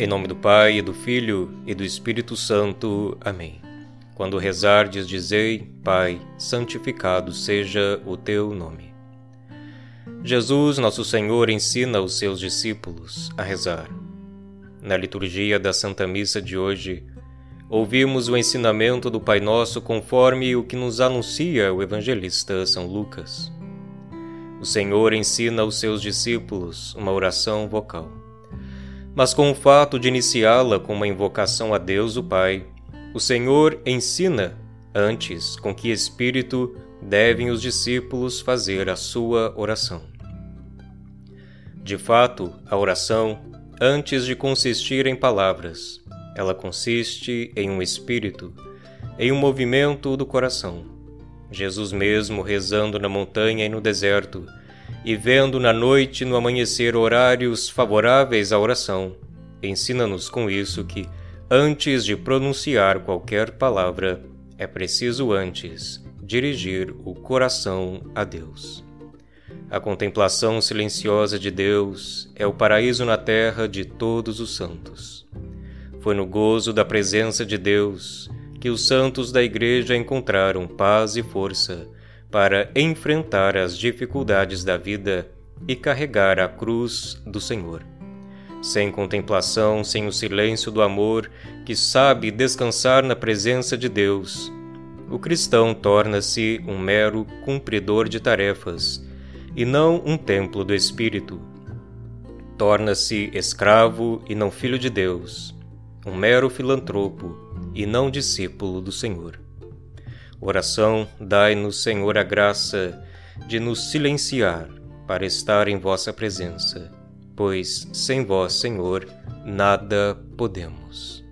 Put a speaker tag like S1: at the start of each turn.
S1: Em nome do Pai, e do Filho e do Espírito Santo. Amém. Quando rezardes, dizei: Pai, santificado seja o teu nome. Jesus, nosso Senhor, ensina os seus discípulos a rezar. Na liturgia da Santa Missa de hoje, ouvimos o ensinamento do Pai Nosso conforme o que nos anuncia o evangelista São Lucas. O Senhor ensina aos seus discípulos uma oração vocal mas com o fato de iniciá-la com uma invocação a Deus o Pai, o Senhor ensina antes com que espírito devem os discípulos fazer a sua oração. De fato, a oração, antes de consistir em palavras, ela consiste em um espírito, em um movimento do coração. Jesus mesmo rezando na montanha e no deserto, e vendo na noite no amanhecer horários favoráveis à oração, ensina-nos com isso que, antes de pronunciar qualquer palavra, é preciso antes dirigir o coração a Deus. A contemplação silenciosa de Deus é o paraíso na terra de todos os santos. Foi no gozo da presença de Deus que os santos da Igreja encontraram paz e força para enfrentar as dificuldades da vida e carregar a cruz do Senhor. Sem contemplação, sem o silêncio do amor que sabe descansar na presença de Deus, o cristão torna-se um mero cumpridor de tarefas e não um templo do Espírito. Torna-se escravo e não filho de Deus, um mero filantropo e não discípulo do Senhor. Oração, dai-nos, Senhor, a graça de nos silenciar para estar em vossa presença, pois sem vós, Senhor, nada podemos.